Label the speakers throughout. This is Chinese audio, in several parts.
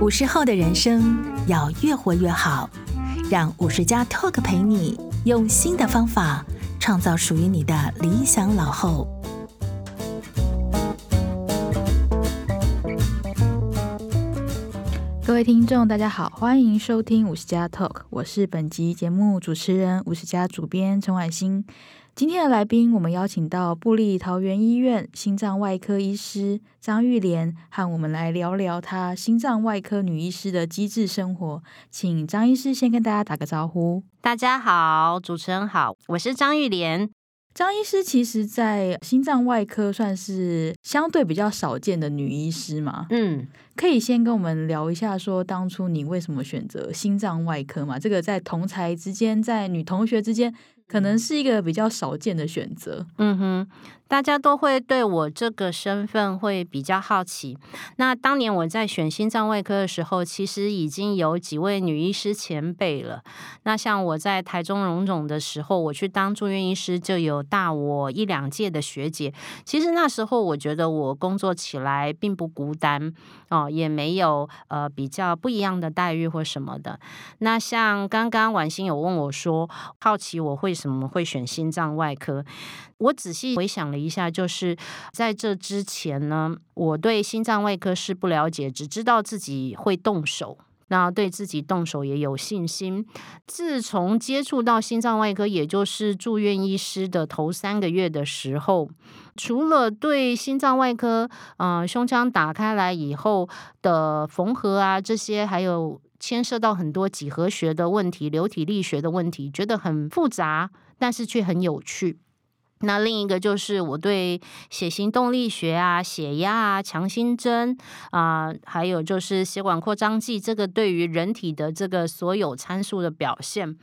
Speaker 1: 五十后的人生要越活越好，让五十加 Talk 陪你用新的方法创造属于你的理想老后。
Speaker 2: 各位听众，大家好，欢迎收听五十加 Talk，我是本集节目主持人五十加主编陈婉欣。今天的来宾，我们邀请到布利桃园医院心脏外科医师张玉莲，和我们来聊聊她心脏外科女医师的机智生活。请张医师先跟大家打个招呼。
Speaker 3: 大家好，主持人好，我是张玉莲。
Speaker 2: 张医师其实，在心脏外科算是相对比较少见的女医师嘛。
Speaker 3: 嗯，
Speaker 2: 可以先跟我们聊一下，说当初你为什么选择心脏外科嘛？这个在同才之间，在女同学之间。可能是一个比较少见的选择。
Speaker 3: 嗯哼。大家都会对我这个身份会比较好奇。那当年我在选心脏外科的时候，其实已经有几位女医师前辈了。那像我在台中荣总的时候，我去当住院医师，就有大我一两届的学姐。其实那时候我觉得我工作起来并不孤单哦，也没有呃比较不一样的待遇或什么的。那像刚刚婉欣有问我说，好奇我为什么会选心脏外科？我仔细回想了一下，就是在这之前呢，我对心脏外科是不了解，只知道自己会动手，那对自己动手也有信心。自从接触到心脏外科，也就是住院医师的头三个月的时候，除了对心脏外科，呃，胸腔打开来以后的缝合啊这些，还有牵涉到很多几何学的问题、流体力学的问题，觉得很复杂，但是却很有趣。那另一个就是我对血型动力学啊、血压啊、强心针啊、还有就是血管扩张剂，这个对于人体的这个所有参数的表现。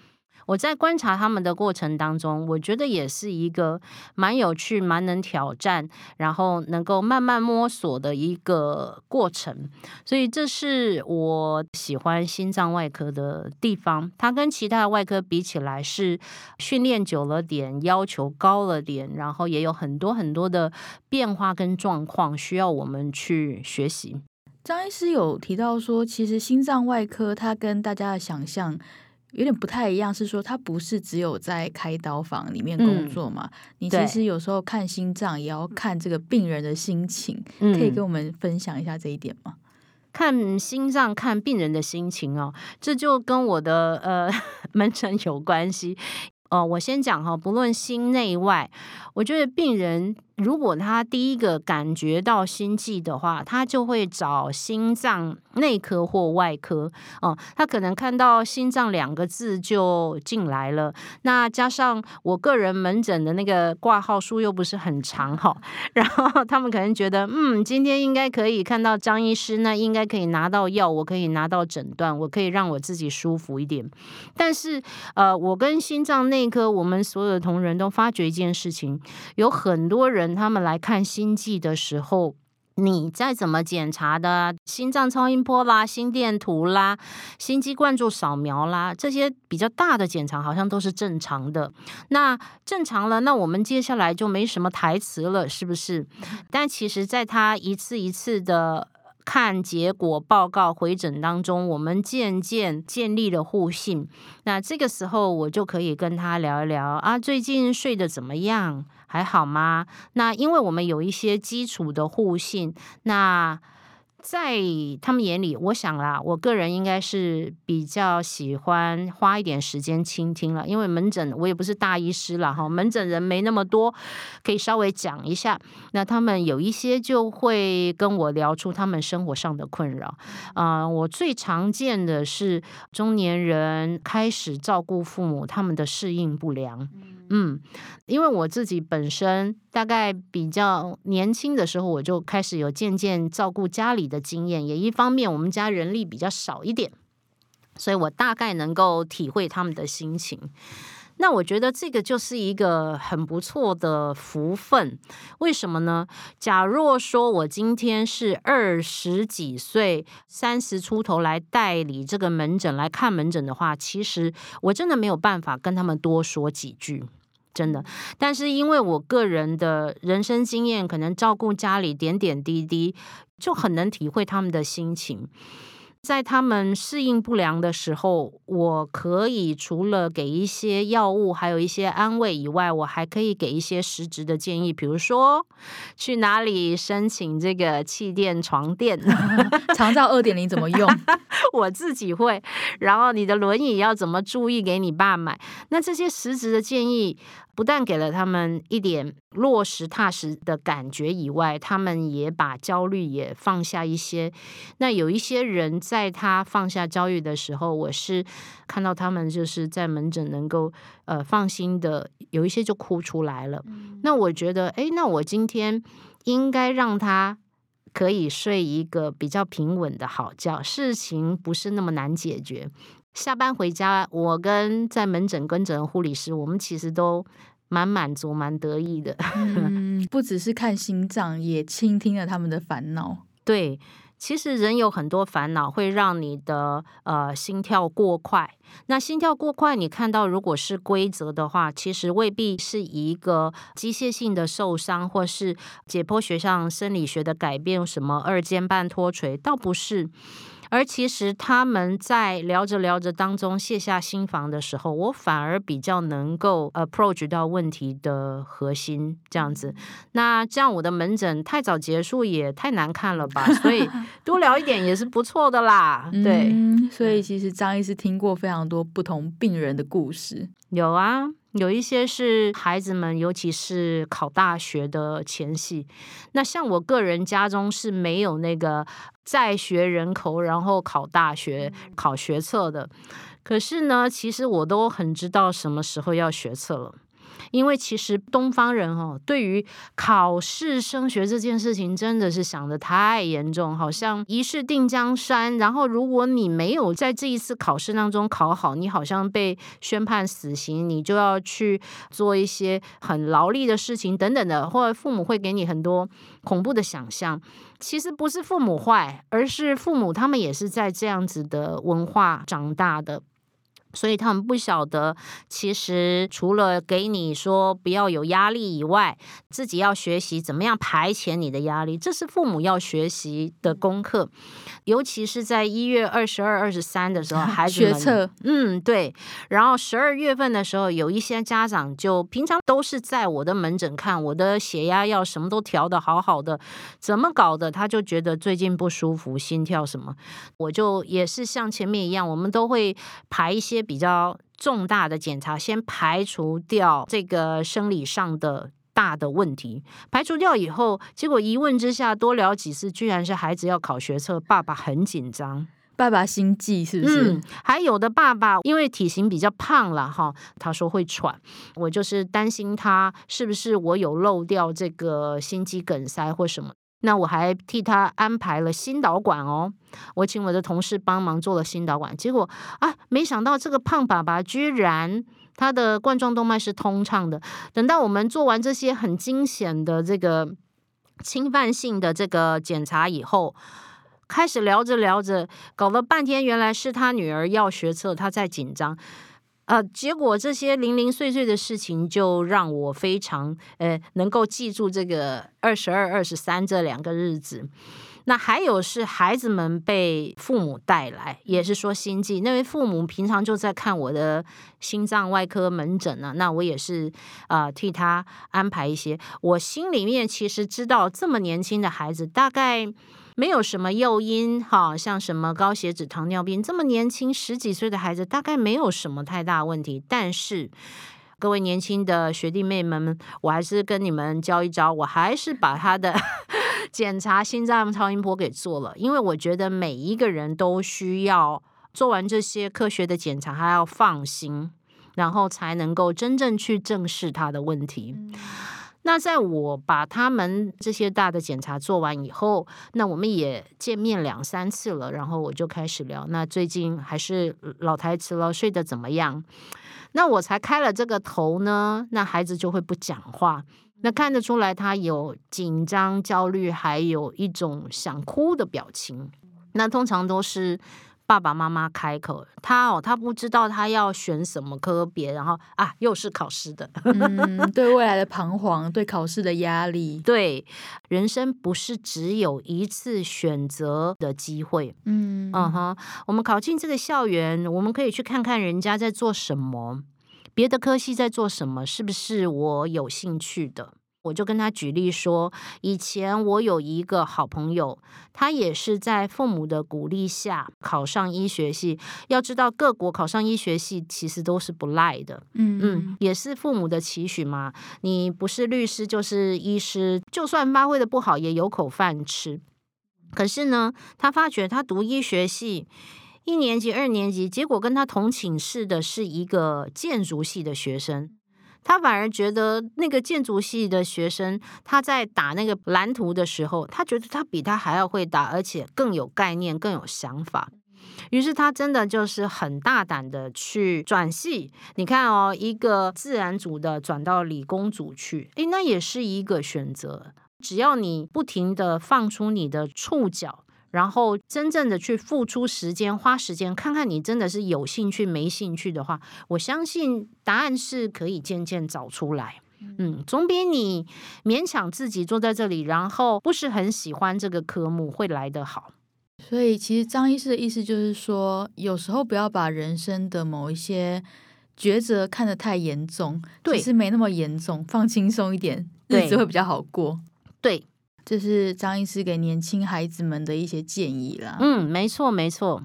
Speaker 3: 我在观察他们的过程当中，我觉得也是一个蛮有趣、蛮能挑战，然后能够慢慢摸索的一个过程。所以这是我喜欢心脏外科的地方。它跟其他的外科比起来，是训练久了点，要求高了点，然后也有很多很多的变化跟状况需要我们去学习。
Speaker 2: 张医师有提到说，其实心脏外科它跟大家的想象。有点不太一样，是说他不是只有在开刀房里面工作嘛？嗯、你其实有时候看心脏也要看这个病人的心情，嗯、可以跟我们分享一下这一点吗？
Speaker 3: 看心脏，看病人的心情哦，这就跟我的呃 门诊有关系。哦、呃，我先讲哈，不论心内外，我觉得病人。如果他第一个感觉到心悸的话，他就会找心脏内科或外科。哦，他可能看到心脏两个字就进来了。那加上我个人门诊的那个挂号数又不是很长哈，然后他们可能觉得，嗯，今天应该可以看到张医师，那应该可以拿到药，我可以拿到诊断，我可以让我自己舒服一点。但是，呃，我跟心脏内科，我们所有的同仁都发觉一件事情，有很多人。他们来看心悸的时候，你再怎么检查的心脏超音波啦、心电图啦、心肌灌注扫描啦，这些比较大的检查好像都是正常的。那正常了，那我们接下来就没什么台词了，是不是？但其实，在他一次一次的。看结果报告回诊当中，我们渐渐建立了互信。那这个时候，我就可以跟他聊一聊啊，最近睡得怎么样？还好吗？那因为我们有一些基础的互信，那。在他们眼里，我想啦，我个人应该是比较喜欢花一点时间倾听了，因为门诊我也不是大医师了哈，门诊人没那么多，可以稍微讲一下。那他们有一些就会跟我聊出他们生活上的困扰啊、我最常见的是中年人开始照顾父母，他们的适应不良。嗯因为我自己本身大概比较年轻的时候，我就开始有渐渐照顾家里的经验，也一方面我们家人力比较少一点，所以我大概能够体会他们的心情。那我觉得这个就是一个很不错的福分，为什么呢？假若说我今天是二十几岁、三十出头来代理这个门诊来看门诊的话，其实我真的没有办法跟他们多说几句。真的，但是因为我个人的人生经验，可能照顾家里点点滴滴，就很能体会他们的心情。在他们适应不良的时候，我可以除了给一些药物，还有一些安慰以外，我还可以给一些实质的建议，比如说去哪里申请这个气垫床垫，
Speaker 2: 长照二点零怎么用，
Speaker 3: 我自己会。然后你的轮椅要怎么注意给你爸买，那这些实质的建议。不但给了他们一点落实踏实的感觉以外，他们也把焦虑也放下一些。那有一些人在他放下焦虑的时候，我是看到他们就是在门诊能够呃放心的，有一些就哭出来了。那我觉得，哎，那我今天应该让他可以睡一个比较平稳的好觉，事情不是那么难解决。下班回家，我跟在门诊跟诊的护理师，我们其实都蛮满足、蛮得意的。
Speaker 2: 嗯，不只是看心脏，也倾听了他们的烦恼。
Speaker 3: 对，其实人有很多烦恼，会让你的呃心跳过快。那心跳过快，你看到如果是规则的话，其实未必是一个机械性的受伤，或是解剖学上生理学的改变，什么二尖瓣脱垂，倒不是。而其实他们在聊着聊着当中卸下心防的时候，我反而比较能够 approach 到问题的核心这样子。那这样我的门诊太早结束也太难看了吧？所以 多聊一点也是不错的啦。对，
Speaker 2: 嗯，所以其实张医师听过非常多不同病人的故事。
Speaker 3: 有啊。有一些是孩子们，尤其是考大学的前夕。那像我个人家中是没有那个在学人口，然后考大学考学测的。可是呢，其实我都很知道什么时候要学测了。因为其实东方人哦，对于考试升学这件事情，真的是想得太严重，好像一试定江山。然后如果你没有在这一次考试当中考好，你好像被宣判死刑，你就要去做一些很劳力的事情等等的，或者父母会给你很多恐怖的想象。其实不是父母坏，而是父母他们也是在这样子的文化长大的。所以他们不晓得，其实除了给你说不要有压力以外，自己要学习怎么样排遣你的压力，这是父母要学习的功课。尤其是在一月二十二、二十三的时候，孩子们
Speaker 2: 学测，
Speaker 3: 嗯，对。然后十二月份的时候，有一些家长就平常都是在我的门诊看，我的血压药什么都调的好好的，怎么搞的？他就觉得最近不舒服，心跳什么，我就也是像前面一样，我们都会排一些。比较重大的检查，先排除掉这个生理上的大的问题。排除掉以后，结果一问之下，多聊几次，居然是孩子要考学测，爸爸很紧张，
Speaker 2: 爸爸心悸是不是？
Speaker 3: 嗯，还有的爸爸因为体型比较胖了哈，他说会喘，我就是担心他是不是我有漏掉这个心肌梗塞或什么。那我还替他安排了心导管哦，我请我的同事帮忙做了心导管，结果啊，没想到这个胖爸爸居然他的冠状动脉是通畅的。等到我们做完这些很惊险的这个侵犯性的这个检查以后，开始聊着聊着，搞了半天，原来是他女儿要学测，他在紧张。呃，结果这些零零碎碎的事情，就让我非常呃能够记住这个二十二、二十三这两个日子。那还有是孩子们被父母带来，也是说心悸。那位父母平常就在看我的心脏外科门诊呢，那我也是啊、替他安排一些。我心里面其实知道，这么年轻的孩子大概。没有什么诱因，哈，像什么高血脂、糖尿病，这么年轻十几岁的孩子，大概没有什么太大问题。但是，各位年轻的学弟妹们，我还是跟你们教一招，我还是把他的 检查心脏超音波给做了，因为我觉得每一个人都需要做完这些科学的检查，还要放心，然后才能够真正去正视他的问题。那在我把他们这些大的检查做完以后，那我们也见面两三次了，然后我就开始聊。那最近还是老台词了，睡得怎么样？那我才开了这个头呢，那孩子就会不讲话。那看得出来他有紧张、焦虑，还有一种想哭的表情。那通常都是。爸爸妈妈开口，他哦，他不知道他要选什么科别，然后啊，又是考试的，
Speaker 2: 嗯，对未来的彷徨，对考试的压力，
Speaker 3: 对人生不是只有一次选择的机会，嗯嗯哼，我们考进这个校园，我们可以去看看人家在做什么，别的科系在做什么，是不是我有兴趣的？我就跟他举例说，以前我有一个好朋友，他也是在父母的鼓励下考上医学系。要知道，各国考上医学系其实都是不赖的，嗯嗯，也是父母的期许嘛。你不是律师就是医师，就算发挥的不好，也有口饭吃。可是呢，他发觉他读医学系一年级、二年级，结果跟他同寝室的是一个建筑系的学生。他反而觉得那个建筑系的学生，他在打那个蓝图的时候，他觉得他比他还要会打，而且更有概念、更有想法。于是他真的就是很大胆的去转系。你看哦，一个自然组的转到理工组去，诶，那也是一个选择。只要你不停的放出你的触角。然后真正的去付出时间，花时间看看你真的是有兴趣没兴趣的话，我相信答案是可以渐渐找出来。嗯，总比你勉强自己坐在这里，然后不是很喜欢这个科目会来得好。
Speaker 2: 所以，其实张医师的意思就是说，有时候不要把人生的某一些抉择看得太严重，
Speaker 3: 对，
Speaker 2: 其实没那么严重，放轻松一点，日子会比较好过。
Speaker 3: 对。
Speaker 2: 这是张医师给年轻孩子们的一些建议啦。
Speaker 3: 嗯，没错，没错。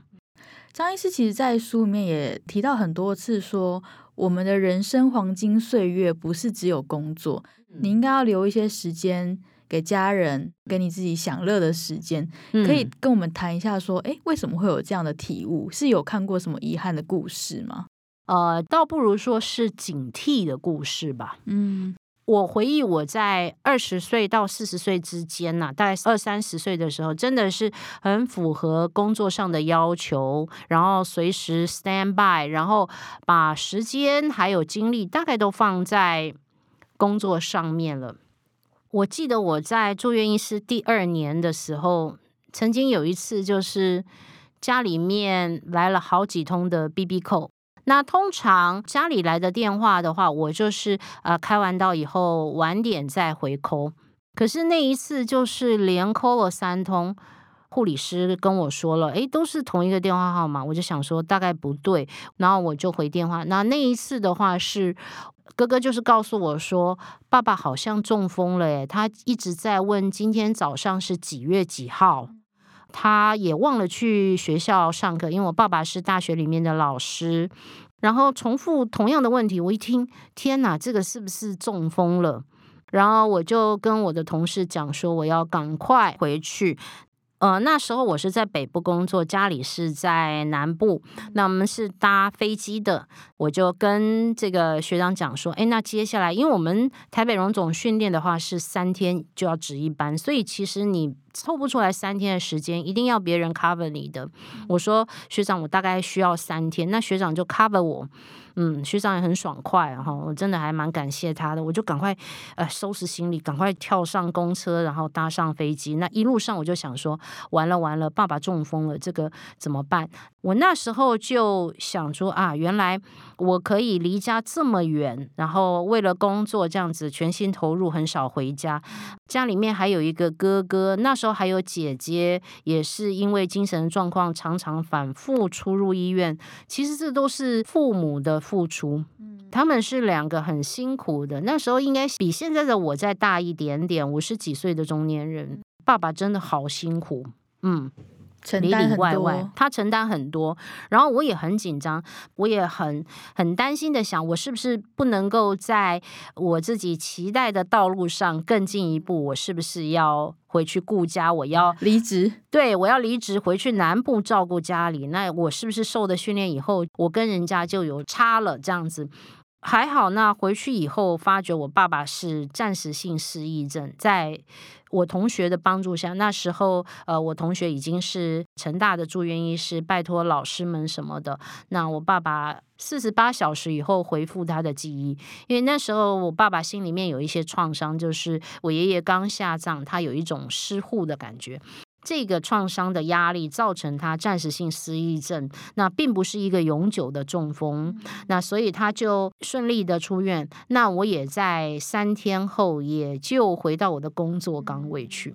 Speaker 2: 张医师其实，在书里面也提到很多次说，说我们的人生黄金岁月不是只有工作，你应该要留一些时间给家人，给你自己享乐的时间。可以跟我们谈一下，说，哎，为什么会有这样的体悟？是有看过什么遗憾的故事吗？
Speaker 3: 呃，倒不如说是警惕的故事吧。嗯。我回忆我在二十岁到四十岁之间呐、大概二三十岁的时候，真的是很符合工作上的要求，然后随时 stand by，然后把时间还有精力大概都放在工作上面了。我记得我在住院医师第二年的时候，曾经有一次就是家里面来了好几通的 BB 扣。那通常家里来的电话的话，我就是呃开完刀以后晚点再回扣。可是那一次就是连扣了三通，护理师跟我说了，诶，都是同一个电话号码，我就想说大概不对，然后我就回电话。那那一次的话是哥哥就是告诉我说，爸爸好像中风了，诶，他一直在问今天早上是几月几号。他也忘了去学校上课，因为我爸爸是大学里面的老师，然后重复同样的问题，我一听，天哪，这个是不是中风了？然后我就跟我的同事讲说，我要赶快回去。呃，那时候我是在北部工作，家里是在南部。那我们是搭飞机的，我就跟这个学长讲说，哎，那接下来，因为我们台北荣总训练的话是三天就要值一班，所以其实你凑不出来三天的时间，一定要别人 cover 你的。我说学长，我大概需要三天，那学长就 cover 我。嗯，学长也很爽快哈，我真的还蛮感谢他的。我就赶快呃收拾行李，赶快跳上公车，然后搭上飞机。那一路上我就想说，完了完了，爸爸中风了，这个怎么办？我那时候就想说啊，原来我可以离家这么远，然后为了工作这样子全心投入，很少回家。家里面还有一个哥哥，那时候还有姐姐，也是因为精神状况常常反复出入医院。其实这都是父母的。付出，他们是两个很辛苦的。那时候应该比现在的我再大一点点，五十几岁的中年人。爸爸真的好辛苦，嗯，里里外外他承担很多。然后我也很紧张，我也很很担心的想，我是不是不能够在我自己期待的道路上更进一步？我是不是要？回去顾家，我要
Speaker 2: 离职。
Speaker 3: 对，我要离职回去南部照顾家里。那我是不是受的训练以后，我跟人家就有差了？这样子还好。那回去以后，发觉我爸爸是暂时性失忆症，在我同学的帮助下，那时候呃，我同学已经是成大的住院医师，拜托老师们什么的。那我爸爸。四十八小时以后恢复他的记忆，因为那时候我爸爸心里面有一些创伤，就是我爷爷刚下葬，他有一种失护的感觉。这个创伤的压力造成他暂时性失忆症，那并不是一个永久的中风，那所以他就顺利的出院。那我也在三天后也就回到我的工作岗位去。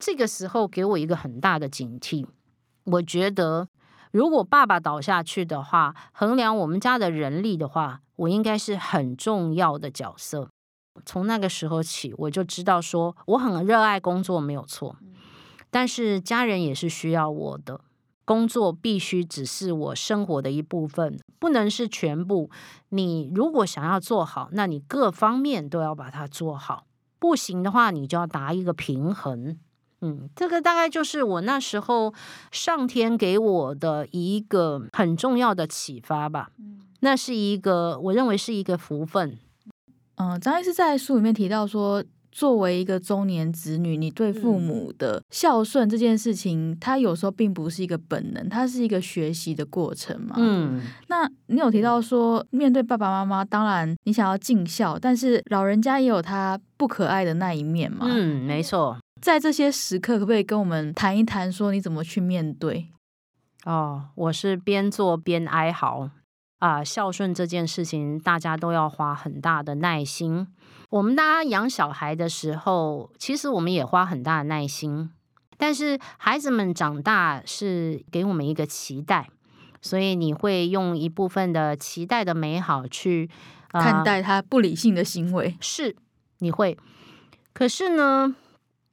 Speaker 3: 这个时候给我一个很大的警惕，我觉得如果爸爸倒下去的话，衡量我们家的人力的话，我应该是很重要的角色。从那个时候起，我就知道说我很热爱工作，没有错。但是家人也是需要我的，工作必须只是我生活的一部分，不能是全部。你如果想要做好，那你各方面都要把它做好。不行的话，你就要达一个平衡。嗯，这个大概就是我那时候上天给我的一个很重要的启发吧。那是一个我认为是一个福分。
Speaker 2: 嗯，张医师在书里面提到说，作为一个中年子女，你对父母的孝顺这件事情，它有时候并不是一个本能，它是一个学习的过程嘛。嗯，那你有提到说，面对爸爸妈妈，当然你想要尽孝，但是老人家也有他不可爱的那一面嘛。
Speaker 3: 嗯，没错。
Speaker 2: 在这些时刻，可不可以跟我们谈一谈，说你怎么去面对？
Speaker 3: 哦，我是边做边哀嚎。啊、呃，孝顺这件事情，大家都要花很大的耐心。我们大家养小孩的时候，其实我们也花很大的耐心。但是孩子们长大是给我们一个期待，所以你会用一部分的期待的美好去、
Speaker 2: 呃、看待他不理性的行为。
Speaker 3: 是，你会。可是呢，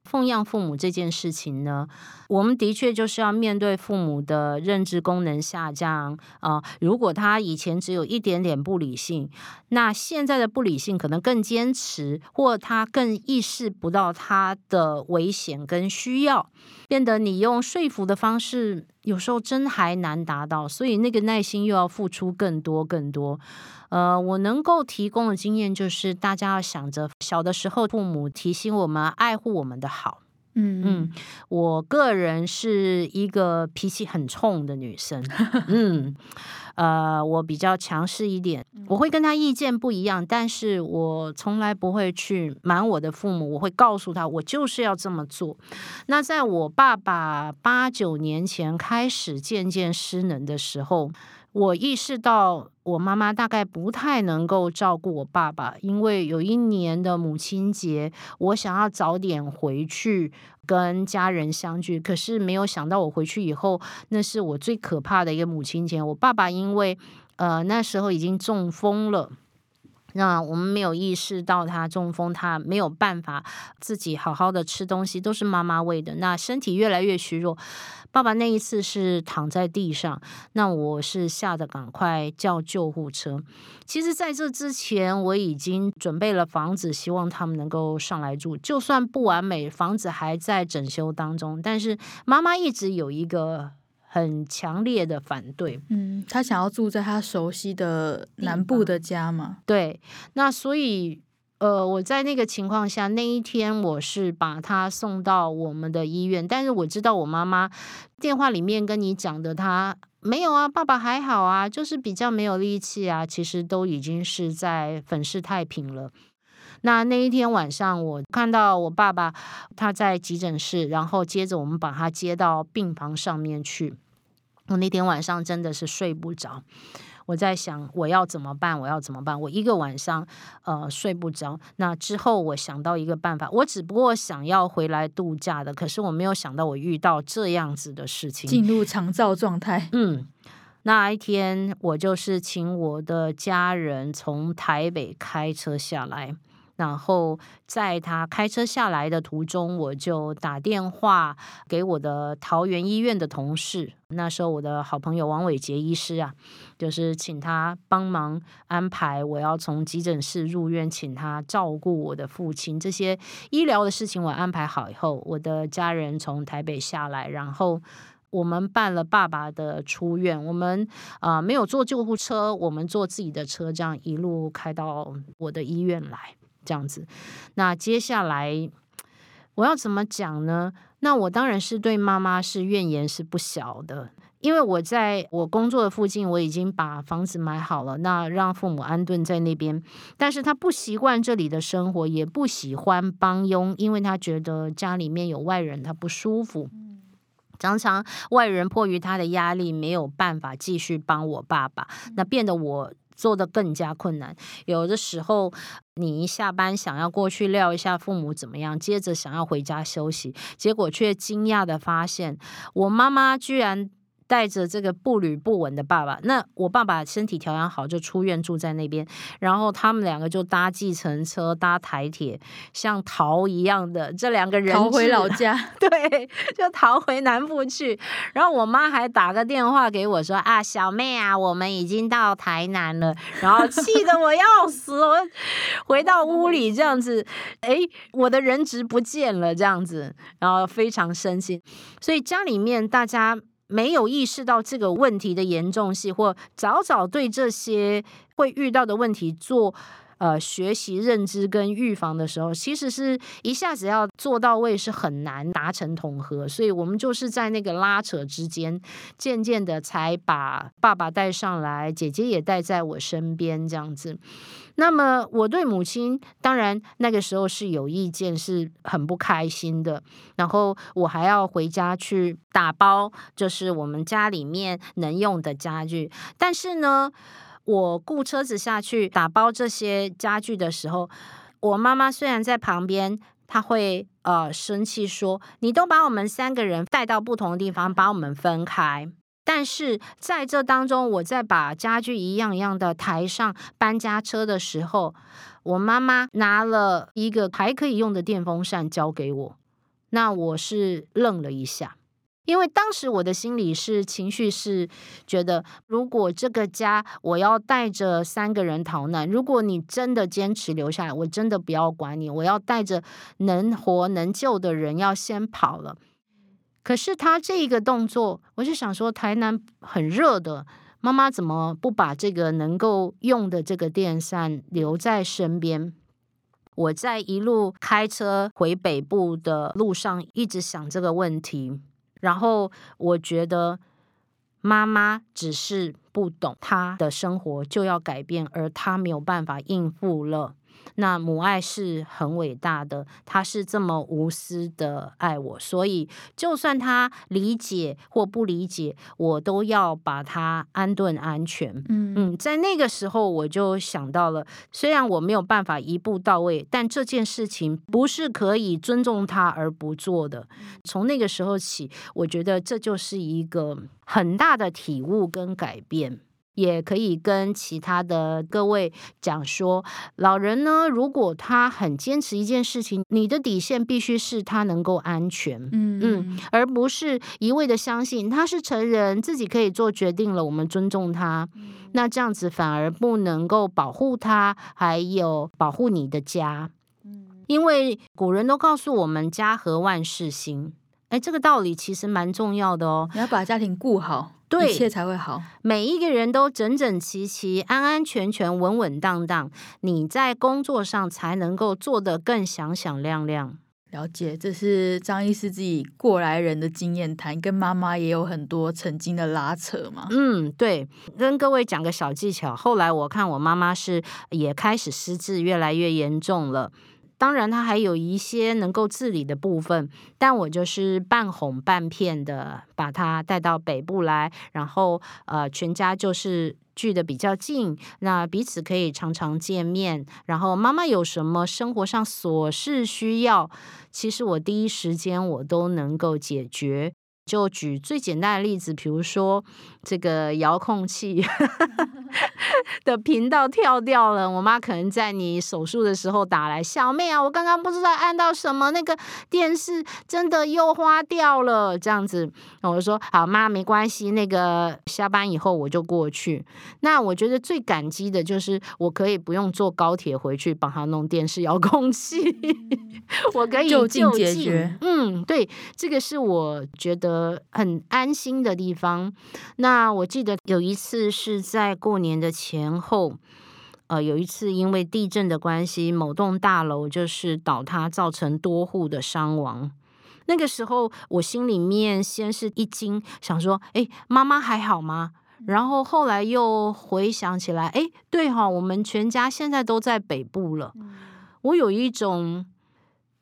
Speaker 3: 奉养父母这件事情呢，我们的确就是要面对父母的认知功能下降啊、如果他以前只有一点点不理性，那现在的不理性可能更坚持，或他更意识不到他的危险跟需要，变得你用说服的方式，有时候真还难达到，所以那个耐心又要付出更多更多。呃，我能够提供的经验就是，大家要想着小的时候父母提醒我们爱护我们的好。嗯嗯，我个人是一个脾气很冲的女生。嗯，呃，我比较强势一点，我会跟他意见不一样，但是我从来不会去瞒我的父母，我会告诉他，我就是要这么做。那在我爸爸八九年前开始渐渐失能的时候。我意识到，我妈妈大概不太能够照顾我爸爸，因为有一年的母亲节，我想要早点回去跟家人相聚，可是没有想到我回去以后，那是我最可怕的一个母亲节。我爸爸因为呃那时候已经中风了，那我们没有意识到他中风，他没有办法自己好好的吃东西，都是妈妈喂的，那身体越来越虚弱。爸爸那一次是躺在地上，那我是吓得赶快叫救护车。其实，在这之前，我已经准备了房子，希望他们能够上来住。就算不完美，房子还在整修当中，但是妈妈一直有一个很强烈的反对。
Speaker 2: 嗯，他想要住在他熟悉的南部的家嘛？
Speaker 3: 对，那所以。呃，我在那个情况下，那一天我是把他送到我们的医院，但是我知道我妈妈电话里面跟你讲的，他没有啊，爸爸还好啊，就是比较没有力气啊，其实都已经是在粉饰太平了。那那一天晚上，我看到我爸爸他在急诊室，然后接着我们把他接到病房上面去，我那天晚上真的是睡不着。我在想我要怎么办？我要怎么办？我一个晚上呃睡不着。那之后我想到一个办法，我只不过想要回来度假的，可是我没有想到我遇到这样子的事情，
Speaker 2: 进入长照状态。
Speaker 3: 嗯，那一天我就是请我的家人从台北开车下来。然后在他开车下来的途中，我就打电话给我的桃园医院的同事。那时候我的好朋友王伟杰医师啊，就是请他帮忙安排我要从急诊室入院，请他照顾我的父亲。这些医疗的事情我安排好以后，我的家人从台北下来，然后我们办了爸爸的出院。我们啊、没有坐救护车，我们坐自己的车，这样一路开到我的医院来。这样子，那接下来我要怎么讲呢？那我当然是对妈妈是怨言是不小的，因为我在我工作的附近，我已经把房子买好了，那让父母安顿在那边。但是他不习惯这里的生活，也不喜欢帮佣，因为他觉得家里面有外人，他不舒服。常常外人迫于他的压力，没有办法继续帮我爸爸，那变得我做的更加困难。有的时候，你一下班想要过去料一下父母怎么样，接着想要回家休息，结果却惊讶的发现，我妈妈居然。带着这个步履不稳的爸爸，那我爸爸身体调养好就出院住在那边，然后他们两个就搭计程车、搭台铁，像逃一样的这两个人
Speaker 2: 逃回老家，
Speaker 3: 对，就逃回南部去。然后我妈还打个电话给我说：“啊，小妹啊，我们已经到台南了。”然后气得我要死，我回到屋里这样子，哎，我的人质不见了这样子，然后非常生气。所以家里面大家。没有意识到这个问题的严重性，或早早对这些会遇到的问题做呃学习、认知跟预防的时候，其实是一下子要做到位是很难达成统合，所以我们就是在那个拉扯之间，渐渐的才把爸爸带上来，姐姐也带在我身边这样子。那么我对母亲当然那个时候是有意见，是很不开心的。然后我还要回家去打包，就是我们家里面能用的家具。但是呢，我雇车子下去打包这些家具的时候，我妈妈虽然在旁边，她会呃生气说：“你都把我们三个人带到不同的地方，把我们分开。”但是在这当中，我在把家具一样一样的抬上搬家车的时候，我妈妈拿了一个还可以用的电风扇交给我，那我是愣了一下，因为当时我的心里是情绪是觉得，如果这个家我要带着三个人逃难，如果你真的坚持留下来，我真的不要管你，我要带着能活能救的人要先跑了。可是他这一个动作，我就想说，台南很热的，妈妈怎么不把这个能够用的这个电扇留在身边？我在一路开车回北部的路上，一直想这个问题，然后我觉得妈妈只是不懂她的生活就要改变，而她没有办法应付了。那母爱是很伟大的，他是这么无私的爱我，所以就算他理解或不理解，我都要把他安顿安全。嗯嗯，在那个时候我就想到了，虽然我没有办法一步到位，但这件事情不是可以尊重他而不做的。从那个时候起，我觉得这就是一个很大的体悟跟改变。也可以跟其他的各位讲说，老人呢，如果他很坚持一件事情，你的底线必须是他能够安全，嗯嗯，而不是一味的相信他是成人，自己可以做决定了，我们尊重他。嗯、那这样子反而不能够保护他，还有保护你的家。嗯，因为古人都告诉我们“家和万事兴”，哎，这个道理其实蛮重要的哦。
Speaker 2: 你要把家庭顾好。
Speaker 3: 对，
Speaker 2: 一切才会好。
Speaker 3: 每一个人都整整齐齐、安安全全、稳稳当当，你在工作上才能够做得更响响亮亮。
Speaker 2: 了解，这是张医师自己过来人的经验谈，跟妈妈也有很多曾经的拉扯嘛。
Speaker 3: 嗯，对，跟各位讲个小技巧。后来我看我妈妈是也开始失智，越来越严重了。当然，它还有一些能够自理的部分，但我就是半哄半骗的把它带到北部来，然后呃，全家就是聚的比较近，那彼此可以常常见面。然后妈妈有什么生活上琐事需要，其实我第一时间我都能够解决。就举最简单的例子，比如说这个遥控器 的频道跳掉了，我妈可能在你手术的时候打来，小妹啊，我刚刚不知道按到什么，那个电视真的又花掉了，这样子，我就说好妈，没关系，那个下班以后我就过去。那我觉得最感激的就是我可以不用坐高铁回去帮她弄电视遥控器，我可以就近解决。嗯，对，这个是我觉得。呃，很安心的地方。那我记得有一次是在过年的前后，呃，有一次因为地震的关系，某栋大楼就是倒塌，造成多户的伤亡。那个时候我心里面先是一惊，想说：“哎，妈妈还好吗？”然后后来又回想起来，哎，对哈，我们全家现在都在北部了。我有一种。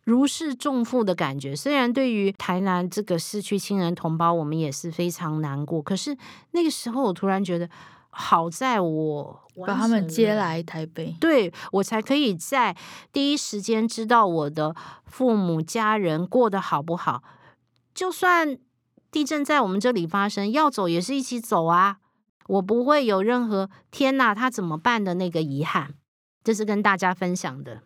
Speaker 3: 如释重负的感觉。虽然对于台南这个失去亲人同胞，我们也是非常难过，可是那个时候我突然觉得，好在我
Speaker 2: 把他们接来台北，
Speaker 3: 对，我才可以在第一时间知道我的父母家人过得好不好。就算地震在我们这里发生，要走也是一起走啊。我不会有任何天哪，他怎么办的那个遗憾。这是跟大家分享的，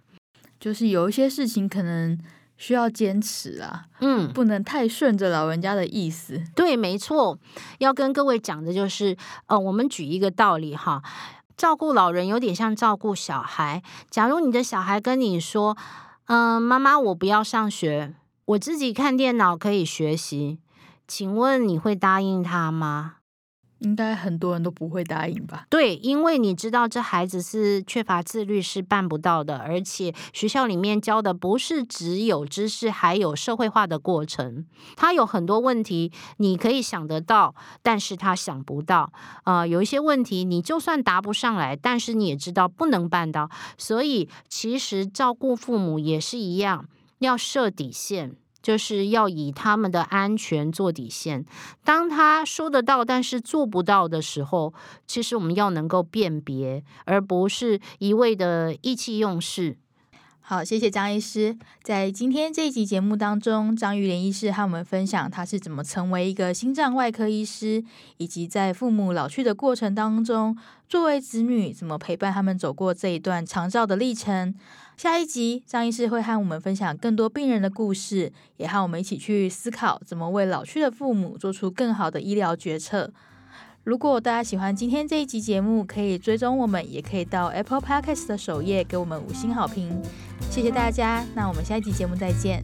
Speaker 2: 就是有一些事情可能需要坚持啊，
Speaker 3: 嗯，
Speaker 2: 不能太顺着老人家的意思。
Speaker 3: 对，没错。要跟各位讲的就是，呃，我们举一个道理哈，照顾老人有点像照顾小孩。假如你的小孩跟你说，嗯、呃，妈妈，我不要上学，我自己看电脑可以学习，请问你会答应他吗？
Speaker 2: 应该很多人都不会答应吧？
Speaker 3: 对，因为你知道这孩子是缺乏自律，是办不到的。而且学校里面教的不是只有知识，还有社会化的过程。他有很多问题，你可以想得到，但是他想不到。呃，有一些问题，你就算答不上来，但是你也知道不能办到。所以其实照顾父母也是一样，要设底线。就是要以他们的安全做底线。当他说得到，但是做不到的时候，其实我们要能够辨别，而不是一味的意气用事。
Speaker 2: 好，谢谢张医师。在今天这一集节目当中，张玉莲医师和我们分享他是怎么成为一个心脏外科医师，以及在父母老去的过程当中，作为子女怎么陪伴他们走过这一段长照的历程。下一集，张医师会和我们分享更多病人的故事，也和我们一起去思考怎么为老去的父母做出更好的医疗决策。如果大家喜欢今天这一集节目，可以追踪我们，也可以到 Apple Podcast 的首页给我们五星好评。谢谢大家，那我们下一集节目再见。